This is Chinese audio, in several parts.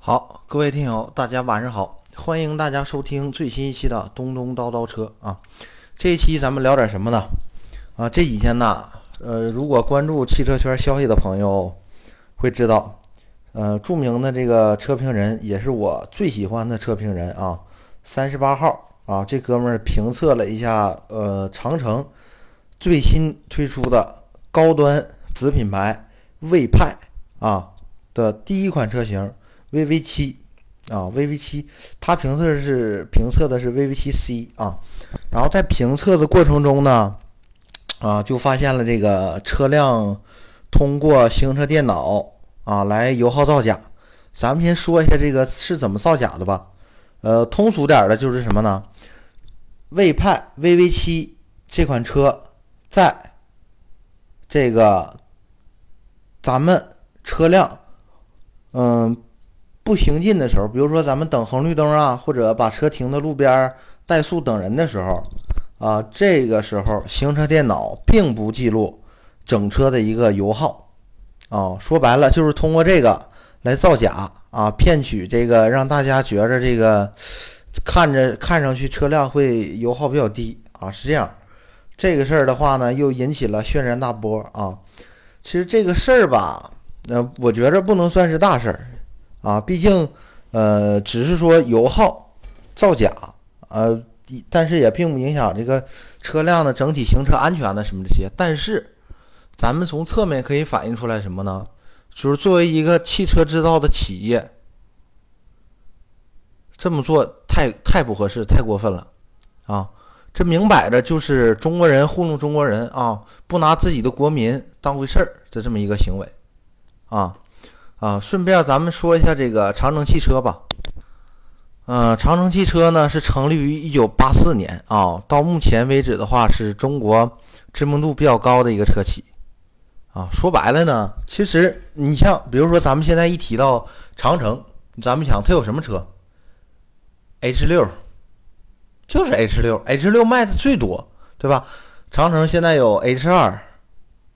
好，各位听友，大家晚上好，欢迎大家收听最新一期的东东叨叨车啊。这一期咱们聊点什么呢？啊，这几天呢，呃，如果关注汽车圈消息的朋友会知道，呃，著名的这个车评人，也是我最喜欢的车评人啊，三十八号啊，这哥们儿评测了一下，呃，长城最新推出的高端子品牌魏派啊的第一款车型。VV 七啊，VV 七，它评测是评测的是 VV 七 C 啊，然后在评测的过程中呢，啊，就发现了这个车辆通过行车电脑啊来油耗造假。咱们先说一下这个是怎么造假的吧。呃，通俗点的就是什么呢？魏派 VV 七这款车在这个咱们车辆，嗯。不行进的时候，比如说咱们等红绿灯啊，或者把车停在路边怠速等人的时候，啊，这个时候行车电脑并不记录整车的一个油耗，啊，说白了就是通过这个来造假啊，骗取这个让大家觉着这个看着看上去车辆会油耗比较低啊，是这样。这个事儿的话呢，又引起了轩然大波啊。其实这个事儿吧，那我觉着不能算是大事儿。啊，毕竟，呃，只是说油耗造假，呃，但是也并不影响这个车辆的整体行车安全的什么这些。但是，咱们从侧面可以反映出来什么呢？就是作为一个汽车制造的企业，这么做太太不合适，太过分了，啊，这明摆着就是中国人糊弄中国人啊，不拿自己的国民当回事儿的这么一个行为，啊。啊，顺便咱们说一下这个长城汽车吧。嗯，长城汽车呢是成立于一九八四年啊，到目前为止的话是中国知名度比较高的一个车企。啊，说白了呢，其实你像比如说咱们现在一提到长城，咱们想它有什么车？H 六，就是 H 六，H 六卖的最多，对吧？长城现在有 H 二，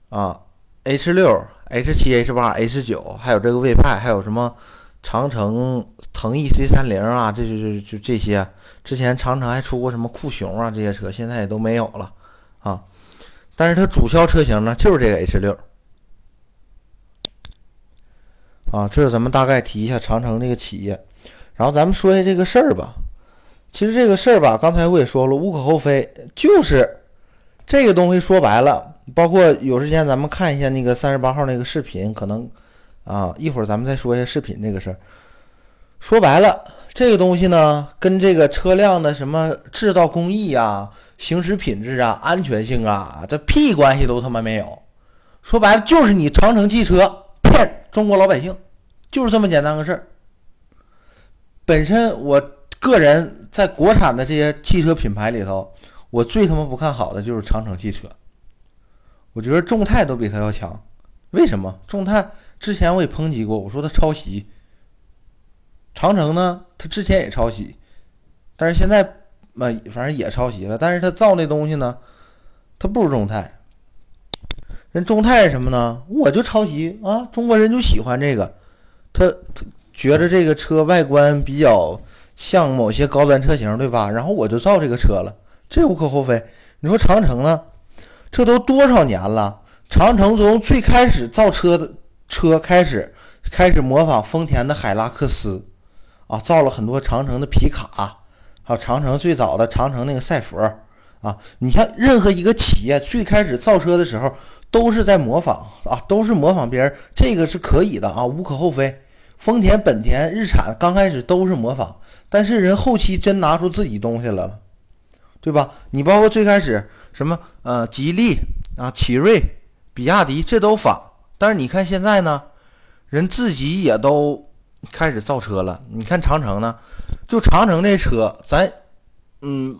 啊，H 六。H 七、H 八、H 九，还有这个魏派，还有什么长城腾翼 C 三零啊，这就就就这些。之前长城还出过什么酷熊啊，这些车现在也都没有了啊。但是它主销车型呢，就是这个 H 六啊。这是咱们大概提一下长城这个企业，然后咱们说一下这个事儿吧。其实这个事儿吧，刚才我也说了，无可厚非，就是这个东西说白了。包括有时间咱们看一下那个三十八号那个视频，可能啊一会儿咱们再说一下视频这个事儿。说白了，这个东西呢，跟这个车辆的什么制造工艺啊、行驶品质啊、安全性啊，这屁关系都他妈没有。说白了，就是你长城汽车骗中国老百姓，就是这么简单个事儿。本身我个人在国产的这些汽车品牌里头，我最他妈不看好的就是长城汽车。我觉得众泰都比他要强，为什么？众泰之前我也抨击过，我说他抄袭。长城呢，他之前也抄袭，但是现在嘛，反正也抄袭了。但是他造那东西呢，他不如众泰。人众泰是什么呢？我就抄袭啊，中国人就喜欢这个，他他觉得这个车外观比较像某些高端车型，对吧？然后我就造这个车了，这无可厚非。你说长城呢？这都多少年了？长城从最开始造车的车开始，开始模仿丰田的海拉克斯，啊，造了很多长城的皮卡，还有长城最早的长城那个赛佛，啊，你像任何一个企业最开始造车的时候，都是在模仿啊，都是模仿别人，这个是可以的啊，无可厚非。丰田、本田、日产刚开始都是模仿，但是人后期真拿出自己东西来了。对吧？你包括最开始什么呃，吉利啊、奇瑞、比亚迪，这都仿。但是你看现在呢，人自己也都开始造车了。你看长城呢，就长城这车，咱嗯，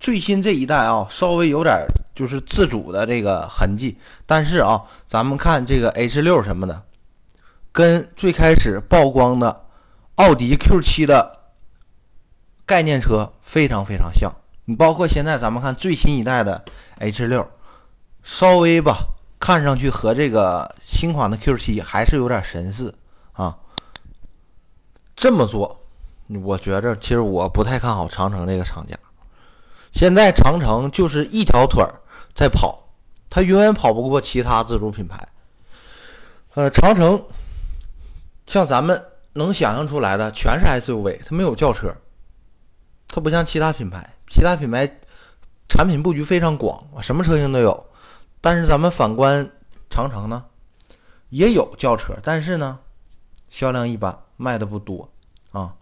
最新这一代啊，稍微有点就是自主的这个痕迹。但是啊，咱们看这个 H 六什么的，跟最开始曝光的奥迪 Q 七的概念车非常非常像。你包括现在咱们看最新一代的 H 六，稍微吧，看上去和这个新款的 Q 七还是有点神似啊。这么做，我觉着其实我不太看好长城这个厂家。现在长城就是一条腿儿在跑，它永远跑不过其他自主品牌。呃，长城像咱们能想象出来的全是 SUV，它没有轿车，它不像其他品牌，其他品牌产品布局非常广，什么车型都有。但是咱们反观长城呢，也有轿车，但是呢销量一般，卖的不多啊。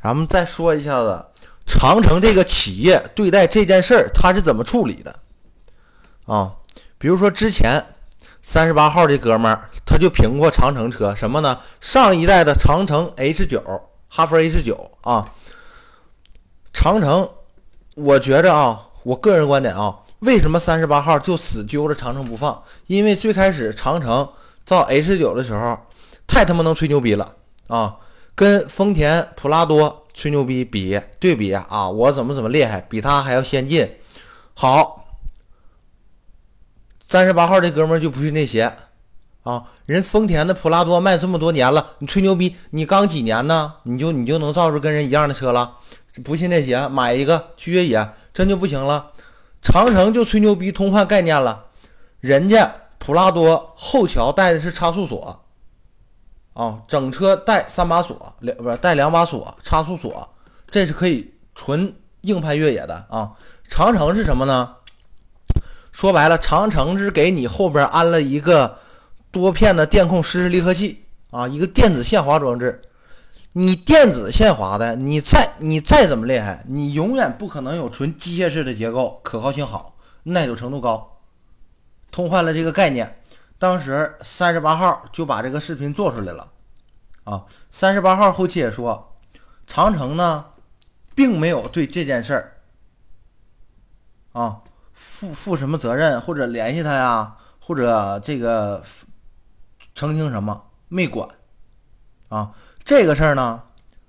咱们再说一下子。长城这个企业对待这件事儿，他是怎么处理的啊？比如说之前三十八号这哥们儿，他就评过长城车，什么呢？上一代的长城 H 九，哈弗 H 九啊。长城，我觉着啊，我个人观点啊，为什么三十八号就死揪着长城不放？因为最开始长城造 H 九的时候，太他妈能吹牛逼了啊，跟丰田普拉多。吹牛逼比对比啊，我怎么怎么厉害，比他还要先进。好，三十八号这哥们就不信那邪啊！人丰田的普拉多卖这么多年了，你吹牛逼，你刚几年呢？你就你就能造出跟人一样的车了？不信那邪，买一个去越野，真就不行了。长城就吹牛逼，通换概念了，人家普拉多后桥带的是差速锁。啊，整车带三把锁，两不是带两把锁，差速锁，这是可以纯硬派越野的啊。长城是什么呢？说白了，长城是给你后边安了一个多片的电控实时离合器啊，一个电子限滑装置。你电子限滑的，你再你再怎么厉害，你永远不可能有纯机械式的结构可靠性好，耐久程度高。通换了这个概念。当时三十八号就把这个视频做出来了，啊，三十八号后期也说，长城呢，并没有对这件事儿，啊，负负什么责任或者联系他呀，或者这个澄清什么没管，啊，这个事儿呢，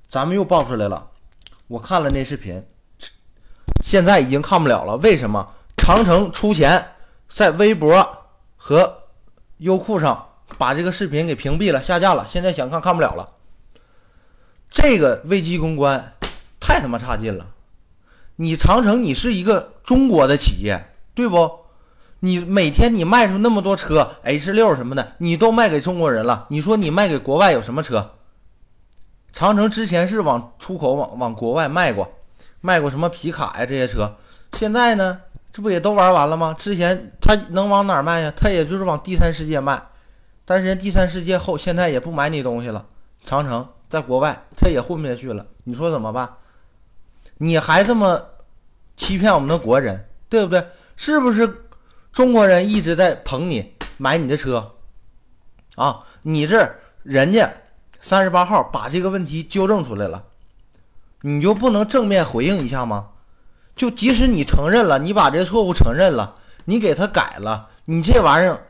咱们又爆出来了，我看了那视频，现在已经看不了了，为什么？长城出钱在微博和。优酷上把这个视频给屏蔽了、下架了，现在想看看不了了。这个危机公关太他妈差劲了！你长城，你是一个中国的企业，对不？你每天你卖出那么多车，H 六什么的，你都卖给中国人了。你说你卖给国外有什么车？长城之前是往出口、往往国外卖过，卖过什么皮卡呀这些车。现在呢？这不也都玩完了吗？之前他能往哪儿卖呀？他也就是往第三世界卖，但是人第三世界后现在也不买你东西了。长城在国外他也混不下去了，你说怎么办？你还这么欺骗我们的国人，对不对？是不是中国人一直在捧你买你的车啊？你这人家三十八号把这个问题纠正出来了，你就不能正面回应一下吗？就即使你承认了，你把这错误承认了，你给他改了，你这玩意儿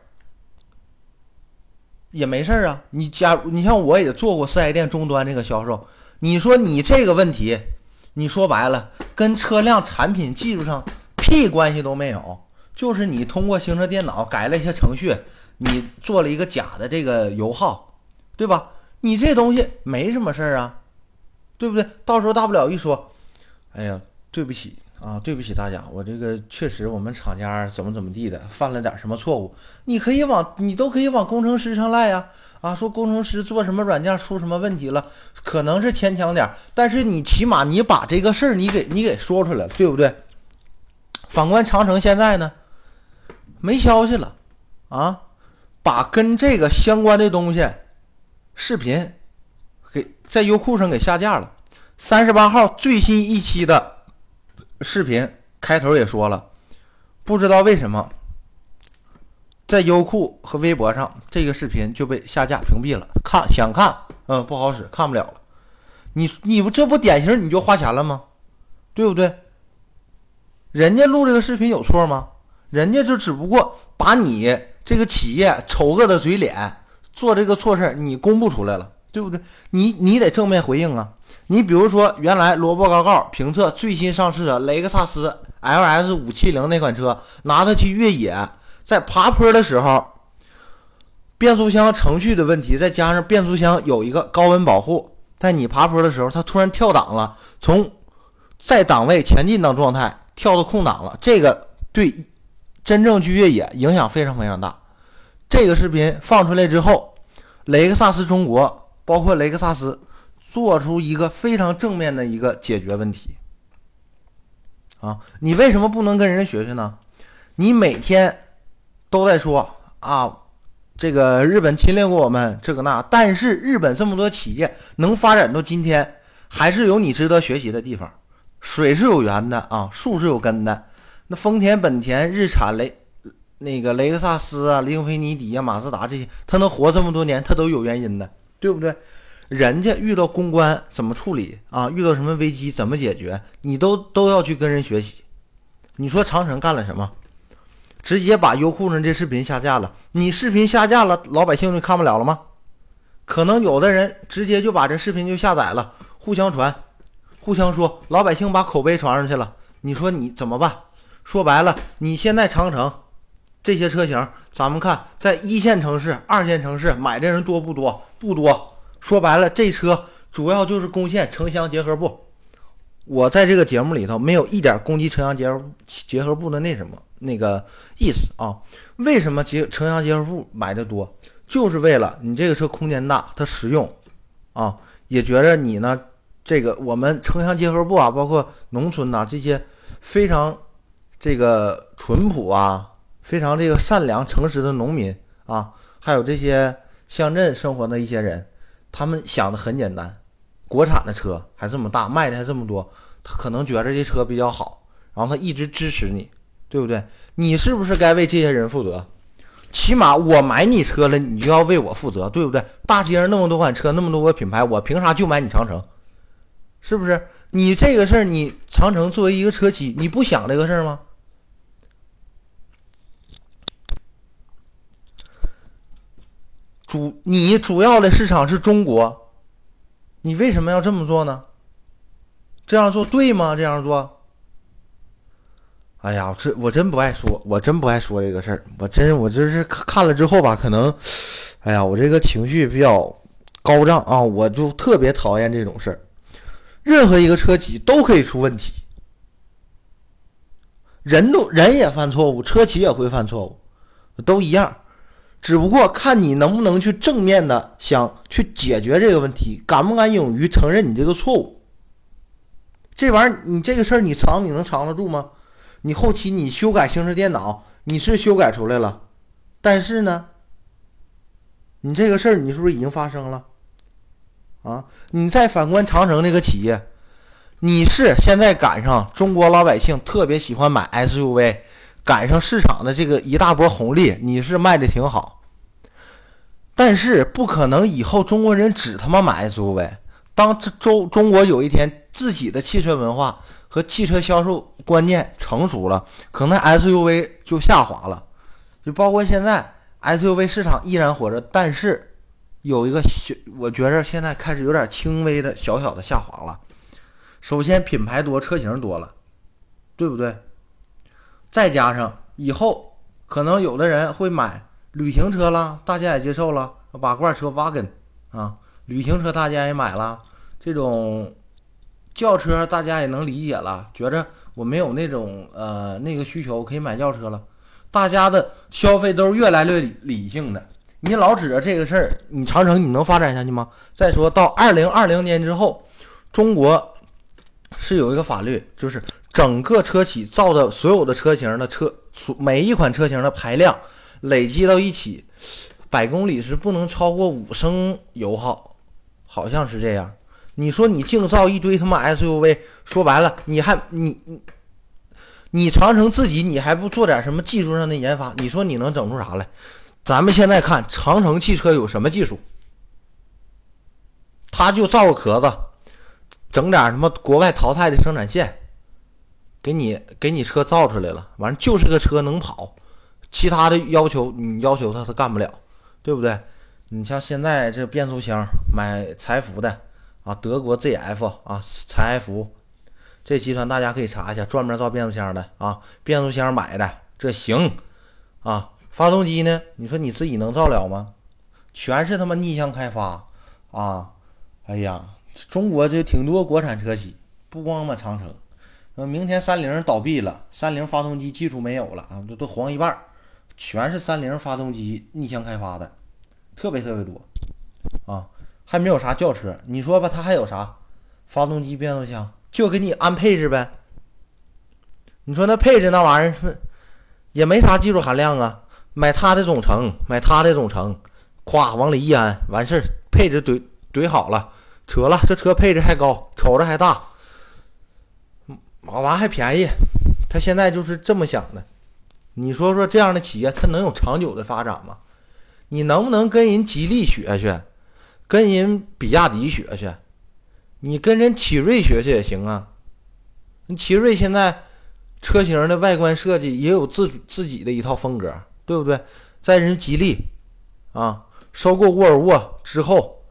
也没事儿啊。你假如你像我也做过四 S 店终端这个销售，你说你这个问题，你说白了跟车辆产品技术上屁关系都没有，就是你通过行车电脑改了一些程序，你做了一个假的这个油耗，对吧？你这东西没什么事儿啊，对不对？到时候大不了一说，哎呀，对不起。啊，对不起大家，我这个确实我们厂家怎么怎么地的，犯了点什么错误，你可以往你都可以往工程师上赖呀。啊，说工程师做什么软件出什么问题了，可能是牵强点，但是你起码你把这个事儿你给你给说出来，对不对？反观长城现在呢，没消息了啊，把跟这个相关的东西视频给在优酷上给下架了。三十八号最新一期的。视频开头也说了，不知道为什么，在优酷和微博上这个视频就被下架屏蔽了。看想看，嗯，不好使，看不了了。你你不这不典型你就花钱了吗？对不对？人家录这个视频有错吗？人家就只不过把你这个企业丑恶的嘴脸做这个错事儿，你公布出来了，对不对？你你得正面回应啊。你比如说，原来萝卜高高评测最新上市的雷克萨斯 LS 五七零那款车，拿它去越野，在爬坡的时候，变速箱程序的问题，再加上变速箱有一个高温保护，在你爬坡的时候，它突然跳档了，从在档位前进档状态跳到空档了，这个对真正去越野影响非常非常大。这个视频放出来之后，雷克萨斯中国包括雷克萨斯做出一个非常正面的一个解决问题。啊，你为什么不能跟人学学呢？你每天都在说啊，这个日本侵略过我们这个那，但是日本这么多企业能发展到今天，还是有你值得学习的地方。水是有源的啊，树是有根的。那丰田、本田、日产、雷那个雷克萨斯啊、英菲尼迪啊、马自达这些，它能活这么多年，它都有原因的，对不对？人家遇到公关怎么处理啊？遇到什么危机怎么解决？你都都要去跟人学习。你说长城干了什么？直接把优酷上这视频下架了。你视频下架了，老百姓就看不了了吗？可能有的人直接就把这视频就下载了，互相传，互相说，老百姓把口碑传上去了。你说你怎么办？说白了，你现在长城这些车型，咱们看在一线城市、二线城市买的人多不多？不多。说白了，这车主要就是攻陷城乡结合部。我在这个节目里头没有一点攻击城乡结合结合部的那什么那个意思啊？为什么结城乡结合部买的多？就是为了你这个车空间大，它实用啊，也觉着你呢这个我们城乡结合部啊，包括农村呐这些非常这个淳朴啊，非常这个善良诚实的农民啊，还有这些乡镇生活的一些人。他们想的很简单，国产的车还这么大，卖的还这么多，他可能觉得这车比较好，然后他一直支持你，对不对？你是不是该为这些人负责？起码我买你车了，你就要为我负责，对不对？大街上那么多款车，那么多个品牌，我凭啥就买你长城？是不是？你这个事儿，你长城作为一个车企，你不想这个事儿吗？主你主要的市场是中国，你为什么要这么做呢？这样做对吗？这样做？哎呀，这我真不爱说，我真不爱说这个事儿。我真我就是看了之后吧，可能，哎呀，我这个情绪比较高涨啊，我就特别讨厌这种事儿。任何一个车企都可以出问题，人都人也犯错误，车企也会犯错误，都一样。只不过看你能不能去正面的想去解决这个问题，敢不敢勇于承认你这个错误？这玩意儿，你这个事儿你藏你能藏得住吗？你后期你修改行驶电脑，你是修改出来了，但是呢，你这个事儿你是不是已经发生了？啊，你再反观长城那个企业，你是现在赶上中国老百姓特别喜欢买 SUV。赶上市场的这个一大波红利，你是卖的挺好，但是不可能以后中国人只他妈买 SUV。当中中国有一天自己的汽车文化和汽车销售观念成熟了，可能 SUV 就下滑了。就包括现在 SUV 市场依然火着，但是有一个小，我觉着现在开始有点轻微的小小的下滑了。首先品牌多，车型多了，对不对？再加上以后可能有的人会买旅行车了，大家也接受了瓦罐车 wagon 啊，旅行车大家也买了，这种轿车大家也能理解了，觉着我没有那种呃那个需求，可以买轿车了。大家的消费都是越来越理理性的。你老指着这个事儿，你长城你能发展下去吗？再说到二零二零年之后，中国是有一个法律，就是。整个车企造的所有的车型的车，每一款车型的排量累积到一起，百公里是不能超过五升油耗，好像是这样。你说你净造一堆他妈 SUV，说白了，你还你你你长城自己你还不做点什么技术上的研发？你说你能整出啥来？咱们现在看长城汽车有什么技术？他就造个壳子，整点什么国外淘汰的生产线。给你给你车造出来了，完就是个车能跑，其他的要求你要求他他干不了，对不对？你像现在这变速箱买财福的啊，德国 ZF 啊，财福这集团大家可以查一下，专门造变速箱的啊，变速箱买的这行啊，发动机呢？你说你自己能造了吗？全是他妈逆向开发啊！哎呀，中国这挺多国产车企，不光嘛长城。呃，明天三菱倒闭了，三菱发动机技术没有了啊，这都黄一半，全是三菱发动机逆向开发的，特别特别多啊，还没有啥轿车。你说吧，它还有啥？发动机、变速箱，就给你安配置呗。你说那配置那玩意儿也没啥技术含量啊，买它的总成，买它的总成，咵往里一安，完事儿，配置怼怼好了，扯了，这车配置还高，瞅着还大。完还便宜，他现在就是这么想的。你说说这样的企业，它能有长久的发展吗？你能不能跟人吉利学学，跟人比亚迪学学，你跟人奇瑞学学也行啊。奇瑞现在车型的外观设计也有自自己的一套风格，对不对？在人吉利啊，收购沃尔沃之后，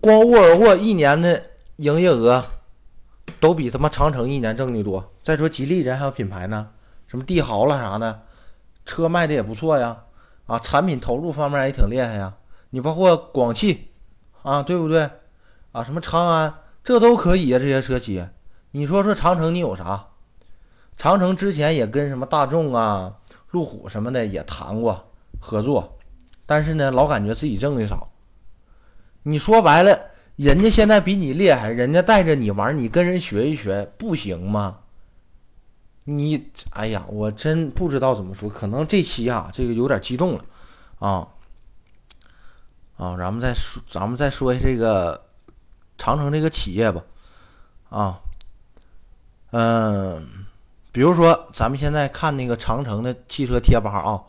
光沃尔沃一年的营业额。都比他妈长城一年挣的多。再说吉利，人还有品牌呢，什么帝豪了啥的，车卖的也不错呀。啊，产品投入方面也挺厉害呀。你包括广汽啊，对不对？啊，什么长安，这都可以啊。这些车企，你说说长城，你有啥？长城之前也跟什么大众啊、路虎什么的也谈过合作，但是呢，老感觉自己挣的少。你说白了。人家现在比你厉害，人家带着你玩，你跟人学一学不行吗？你，哎呀，我真不知道怎么说，可能这期啊，这个有点激动了，啊，啊，咱们再说，咱们再说一这个长城这个企业吧，啊，嗯，比如说咱们现在看那个长城的汽车贴吧啊，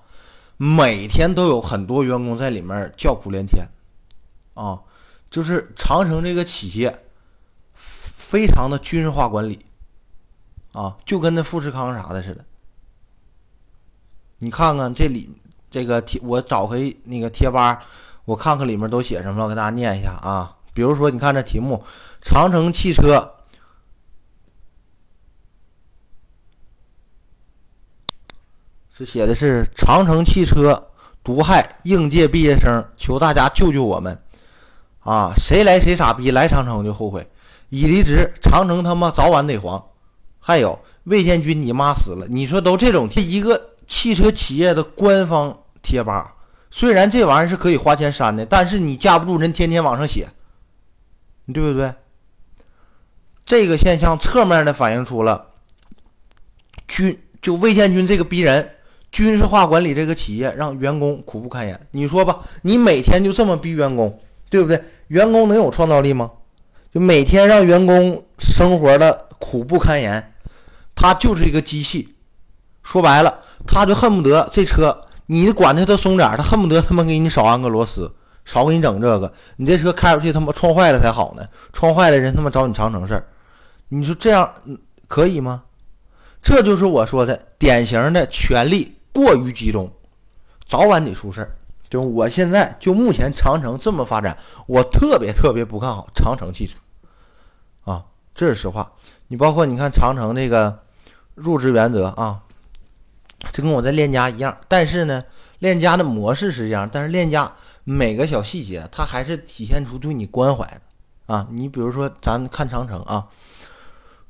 每天都有很多员工在里面叫苦连天，啊。就是长城这个企业，非常的军事化管理，啊，就跟那富士康啥的似的。你看看这里这个贴，我找回那个贴吧，我看看里面都写什么，我给大家念一下啊。比如说，你看这题目：长城汽车是写的是长城汽车毒害应届毕业生，求大家救救我们。啊，谁来谁傻逼，来长城就后悔，已离职，长城他妈早晚得黄。还有魏建军，你妈死了！你说都这种，这一个汽车企业的官方贴吧，虽然这玩意儿是可以花钱删的，但是你架不住人天天往上写，对不对？这个现象侧面的反映出了军就魏建军这个逼人，军事化管理这个企业让员工苦不堪言。你说吧，你每天就这么逼员工，对不对？员工能有创造力吗？就每天让员工生活的苦不堪言，他就是一个机器。说白了，他就恨不得这车你管他他松点他恨不得他妈给你少安个螺丝，少给你整这个。你这车开出去他妈撞坏了才好呢，撞坏了人他妈找你长城事儿。你说这样可以吗？这就是我说的典型的权力过于集中，早晚得出事儿。就我现在就目前长城这么发展，我特别特别不看好长城汽车，啊，这是实话。你包括你看长城这个入职原则啊，这跟我在链家一样，但是呢，链家的模式是这样，但是链家每个小细节它还是体现出对你关怀的啊。你比如说咱看长城啊，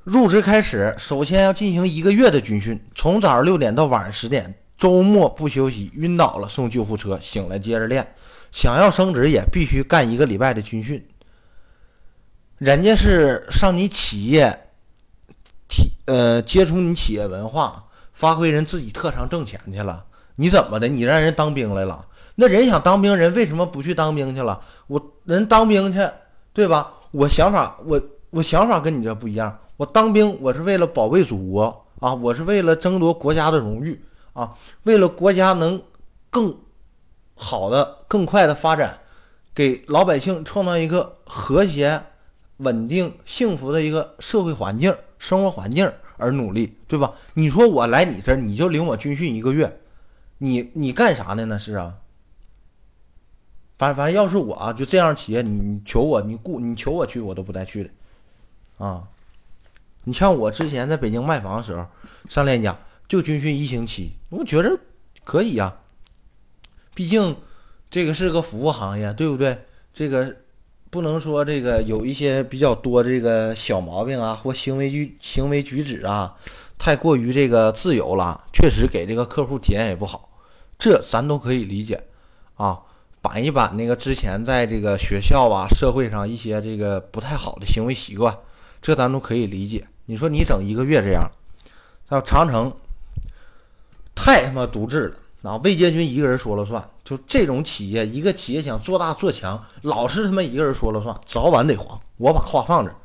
入职开始首先要进行一个月的军训，从早上六点到晚上十点。周末不休息，晕倒了送救护车，醒了接着练。想要升职也必须干一个礼拜的军训。人家是上你企业，体呃接触你企业文化，发挥人自己特长挣钱去了。你怎么的？你让人当兵来了？那人想当兵，人为什么不去当兵去了？我人当兵去，对吧？我想法，我我想法跟你这不一样。我当兵，我是为了保卫祖国啊，我是为了争夺国家的荣誉。啊，为了国家能更好的、更快的发展，给老百姓创造一个和谐、稳定、幸福的一个社会环境、生活环境而努力，对吧？你说我来你这儿，你就领我军训一个月，你你干啥呢？那是啊，反正反正要是我啊，就这样企业，你你求我，你雇你求我去，我都不带去的啊。你像我之前在北京卖房的时候，上链家。就军训一星期，我觉着可以呀。毕竟这个是个服务行业，对不对？这个不能说这个有一些比较多这个小毛病啊，或行为举行为举止啊，太过于这个自由了，确实给这个客户体验也不好，这咱都可以理解啊。板一板那个之前在这个学校啊、社会上一些这个不太好的行为习惯，这咱都可以理解。你说你整一个月这样，到长城太他妈独智了啊！魏建军一个人说了算，就这种企业，一个企业想做大做强，老是他妈一个人说了算，早晚得黄。我把话放这儿，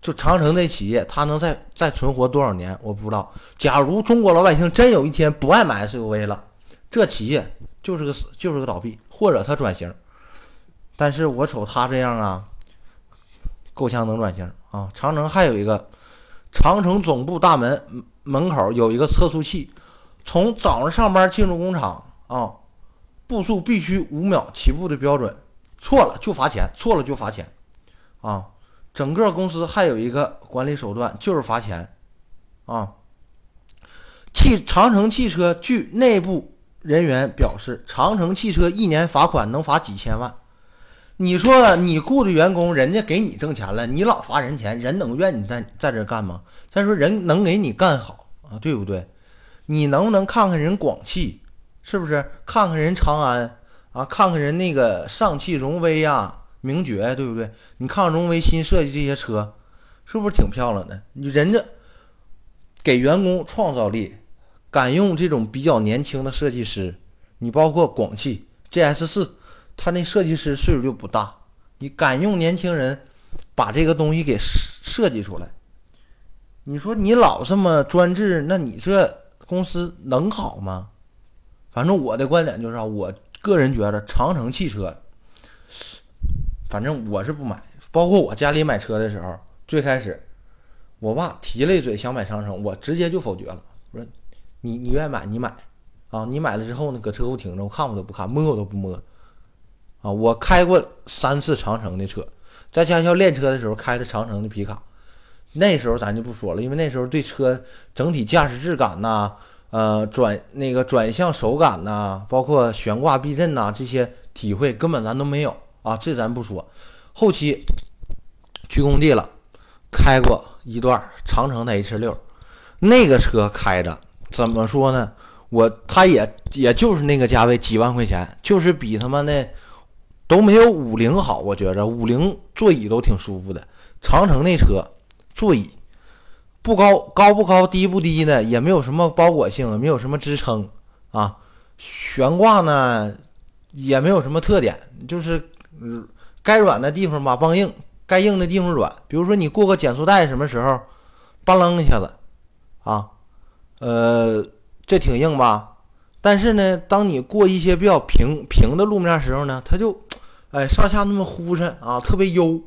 就长城那企业，它能再再存活多少年，我不知道。假如中国老百姓真有一天不爱买 SUV 了，这企业。就是个死，就是个倒闭，或者它转型，但是我瞅他这样啊，够呛能转型啊。长城还有一个，长城总部大门门口有一个测速器，从早上上班进入工厂啊，步速必须五秒起步的标准，错了就罚钱，错了就罚钱啊。整个公司还有一个管理手段，就是罚钱啊。汽长城汽车据内部。人员表示，长城汽车一年罚款能罚几千万。你说你雇的员工，人家给你挣钱了，你老罚人钱，人能愿意在在这干吗？再说人能给你干好啊，对不对？你能不能看看人广汽，是不是？看看人长安啊，看看人那个上汽荣威呀、名爵，对不对？你看荣威新设计这些车，是不是挺漂亮的？你人家给员工创造力。敢用这种比较年轻的设计师，你包括广汽 GS 四，他那设计师岁数就不大，你敢用年轻人把这个东西给设计出来？你说你老这么专制，那你这公司能好吗？反正我的观点就是啊，我个人觉得长城汽车，反正我是不买。包括我家里买车的时候，最开始我爸提了一嘴想买长城，我直接就否决了，我说。你你愿意买你买，啊，你买了之后呢，搁车库停着，我看我都不看，摸我都不摸，啊，我开过三次长城的车，在驾校练车的时候开的长城的皮卡，那时候咱就不说了，因为那时候对车整体驾驶质感呐，呃，转那个转向手感呐，包括悬挂避震呐这些体会根本咱都没有啊，这咱不说，后期去工地了，开过一段长城的 H 六，那个车开着。怎么说呢？我他也也就是那个价位几万块钱，就是比他妈的都没有五菱好。我觉着五菱座椅都挺舒服的，长城那车座椅不高高不高低不低的，也没有什么包裹性，没有什么支撑啊。悬挂呢也没有什么特点，就是嗯该软的地方吧梆硬，该硬的地方软。比如说你过个减速带什么时候，梆楞一下子啊。呃，这挺硬吧？但是呢，当你过一些比较平平的路面时候呢，它就，哎，上下那么呼碜啊，特别悠，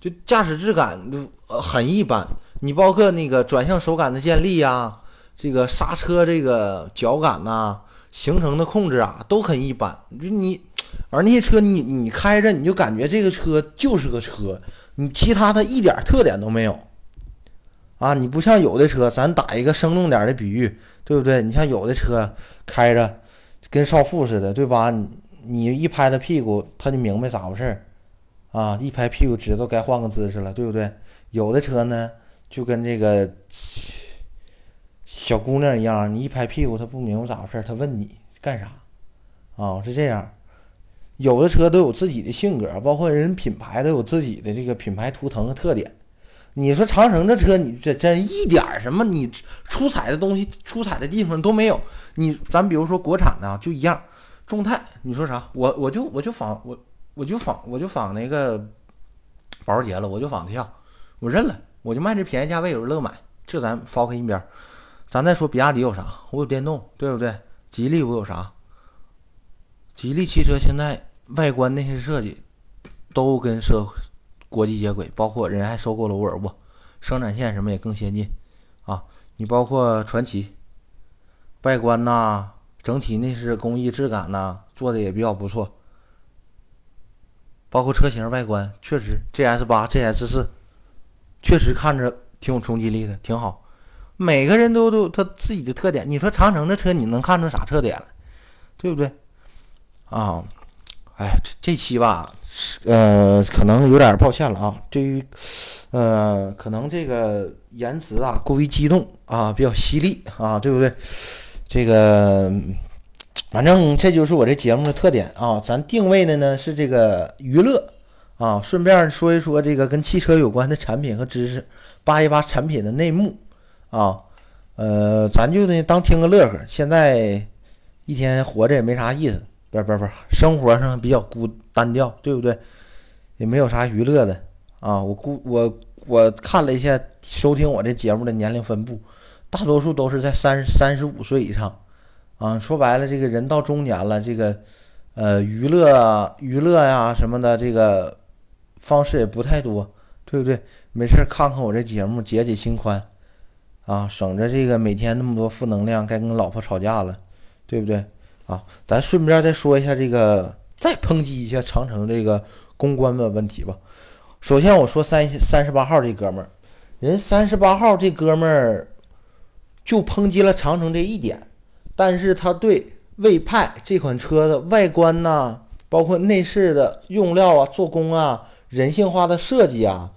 就驾驶质感就呃很一般。你包括那个转向手感的建立呀，这个刹车这个脚感呐，行程的控制啊，都很一般。就你，而那些车你你开着你就感觉这个车就是个车，你其他的一点特点都没有。啊，你不像有的车，咱打一个生动点的比喻，对不对？你像有的车开着跟少妇似的，对吧？你一拍他屁股，他就明白咋回事儿啊！一拍屁股，知道该换个姿势了，对不对？有的车呢，就跟这个小姑娘一样，你一拍屁股，她不明白咋回事儿，他问你干啥啊？是这样。有的车都有自己的性格，包括人品牌都有自己的这个品牌图腾和特点。你说长城这车，你这真一点什么你出彩的东西、出彩的地方都没有。你咱比如说国产的就一样，众泰，你说啥？我我就我就仿我我就仿我就仿那个保时捷了，我就仿它像，我认了，我就卖这便宜价位，有人乐买，这咱抛开一边。咱再说比亚迪有啥？我有电动，对不对？吉利我有啥？吉利汽车现在外观那些设计都跟社。国际接轨，包括人还收购了沃尔沃，生产线什么也更先进啊！你包括传祺，外观呐，整体内饰工艺质感呐，做的也比较不错。包括车型外观，确实 GS 八、GS 四，确实看着挺有冲击力的，挺好。每个人都都有他自己的特点。你说长城的车，你能看出啥特点来？对不对？啊，哎，这这期吧，呃，可能有点抱歉了啊。对于，呃，可能这个言辞啊过于激动啊，比较犀利啊，对不对？这个，反正这就是我这节目的特点啊。咱定位的呢是这个娱乐啊，顺便说一说这个跟汽车有关的产品和知识，扒一扒产品的内幕啊。呃，咱就呢当听个乐呵。现在一天活着也没啥意思。不是不是不是，生活上比较孤单调，对不对？也没有啥娱乐的啊。我估我我看了一下收听我这节目的年龄分布，大多数都是在三三十五岁以上啊。说白了，这个人到中年了，这个呃娱乐娱乐呀什么的，这个方式也不太多，对不对？没事看看我这节目，解解心宽啊，省着这个每天那么多负能量，该跟老婆吵架了，对不对？啊，咱顺便再说一下这个，再抨击一下长城这个公关的问题吧。首先我说三三十八号这哥们儿，人三十八号这哥们儿就抨击了长城这一点，但是他对魏派这款车的外观呐，包括内饰的用料啊、做工啊、人性化的设计啊、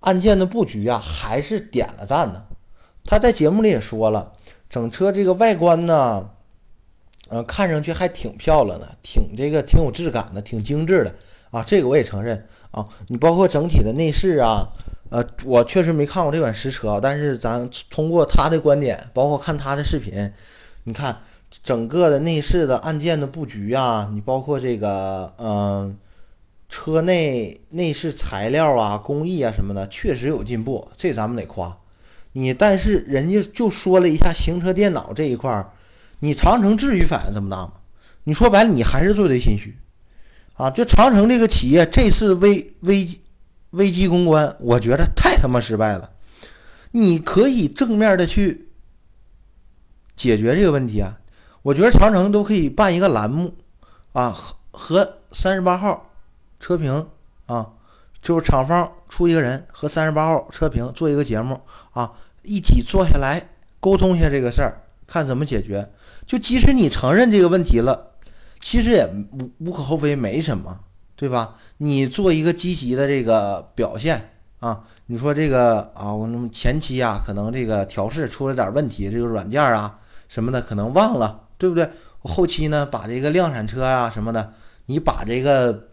按键的布局啊，还是点了赞的。他在节目里也说了，整车这个外观呢。呃，看上去还挺漂亮的，挺这个挺有质感的，挺精致的啊。这个我也承认啊。你包括整体的内饰啊，呃，我确实没看过这款实车，但是咱通过他的观点，包括看他的视频，你看整个的内饰的按键的布局啊，你包括这个嗯，车内内饰材料啊、工艺啊什么的，确实有进步，这咱们得夸你。但是人家就说了一下行车电脑这一块儿。你长城至于反应这么大吗？你说白了，你还是做贼心虚啊！就长城这个企业这次危危危机公关，我觉得太他妈失败了。你可以正面的去解决这个问题啊！我觉得长城都可以办一个栏目啊，和和三十八号车评啊，就是厂方出一个人和三十八号车评做一个节目啊，一起坐下来沟通一下这个事儿。看怎么解决，就即使你承认这个问题了，其实也无无可厚非，没什么，对吧？你做一个积极的这个表现啊，你说这个啊，我前期啊，可能这个调试出了点问题，这个软件啊什么的可能忘了，对不对？我后期呢，把这个量产车啊什么的，你把这个，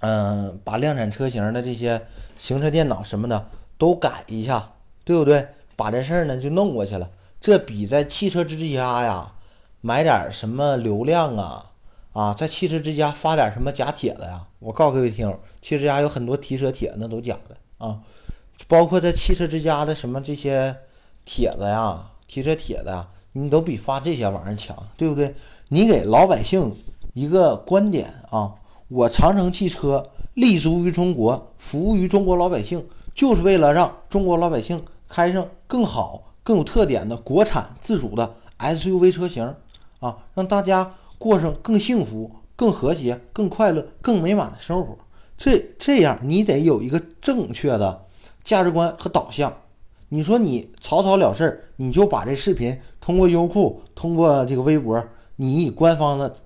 嗯，把量产车型的这些行车电脑什么的都改一下，对不对？把这事儿呢就弄过去了。这比在汽车之家呀买点什么流量啊啊，在汽车之家发点什么假帖子呀？我告诉各位听友，汽车之家有很多提车帖，那都假的啊。包括在汽车之家的什么这些帖子呀、提车帖子呀，你都比发这些玩意儿强，对不对？你给老百姓一个观点啊，我长城汽车立足于中国，服务于中国老百姓，就是为了让中国老百姓开上更好。更有特点的国产自主的 SUV 车型啊，让大家过上更幸福、更和谐、更快乐、更美满的生活。这这样，你得有一个正确的价值观和导向。你说你草草了事儿，你就把这视频通过优酷、通过这个微博，你以官方的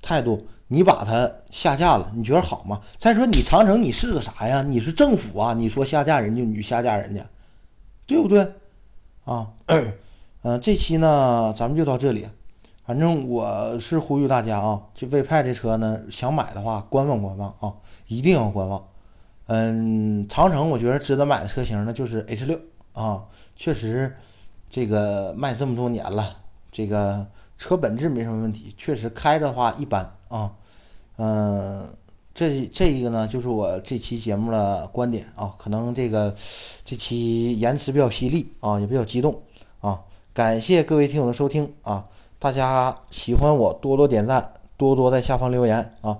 态度，你把它下架了，你觉得好吗？再说你长城，你是个啥呀？你是政府啊？你说下架人家，你就下架人家，对不对？啊，嗯，这期呢，咱们就到这里。反正我是呼吁大家啊，这魏派这车呢，想买的话，观望观望啊，一定要观望。嗯，长城我觉得值得买的车型呢，就是 H 六啊，确实这个卖这么多年了，这个车本质没什么问题，确实开的话一般啊。嗯。这这一个呢，就是我这期节目的观点啊，可能这个这期言辞比较犀利啊，也比较激动啊。感谢各位听友的收听啊，大家喜欢我多多点赞，多多在下方留言啊。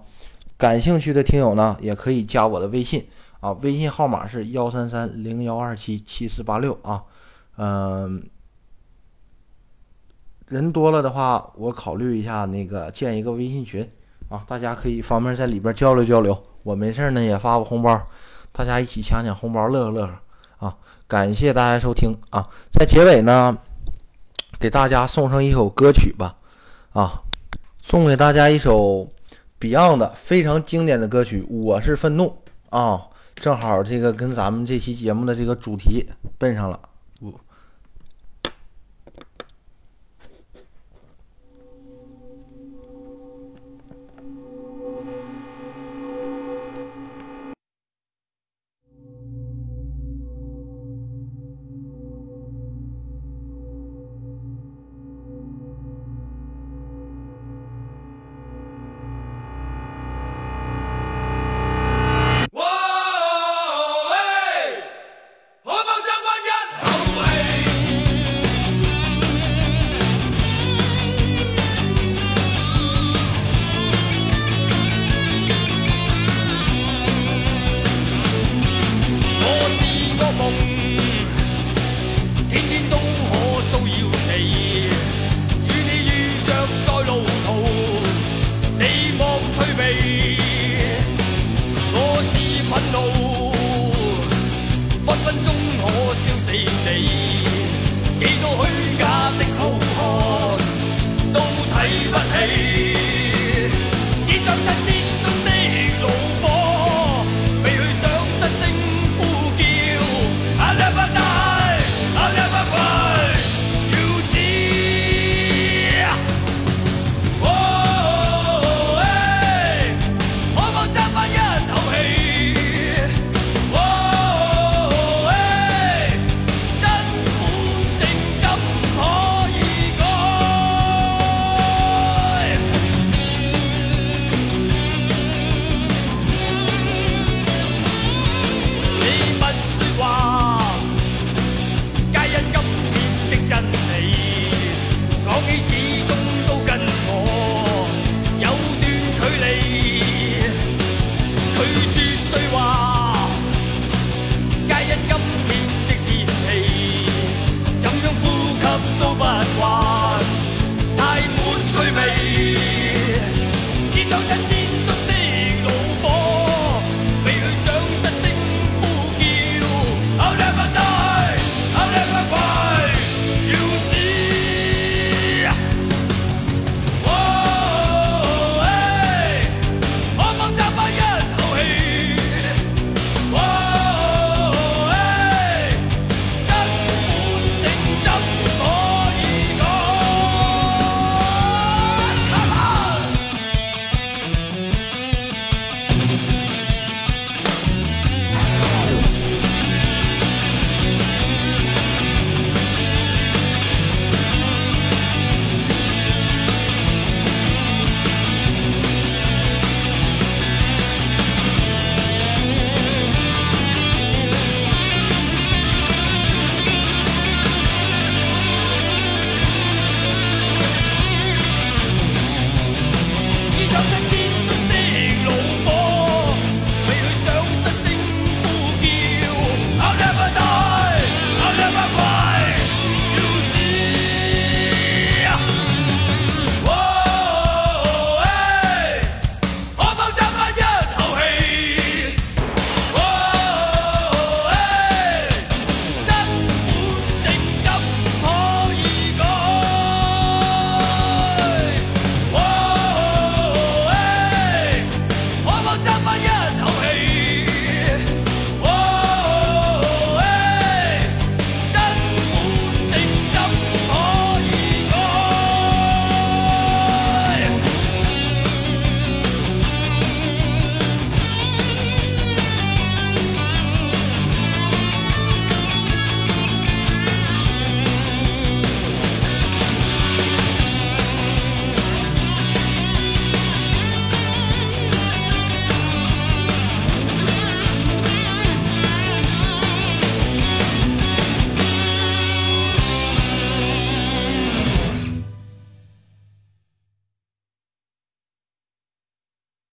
感兴趣的听友呢，也可以加我的微信啊，微信号码是幺三三零幺二七七四八六啊。嗯，人多了的话，我考虑一下那个建一个微信群。啊，大家可以方便在里边交流交流。我没事呢，也发个红包，大家一起抢抢红包，乐呵乐呵啊！感谢大家收听啊，在结尾呢，给大家送上一首歌曲吧，啊，送给大家一首 Beyond 的非常经典的歌曲《我是愤怒》啊，正好这个跟咱们这期节目的这个主题奔上了。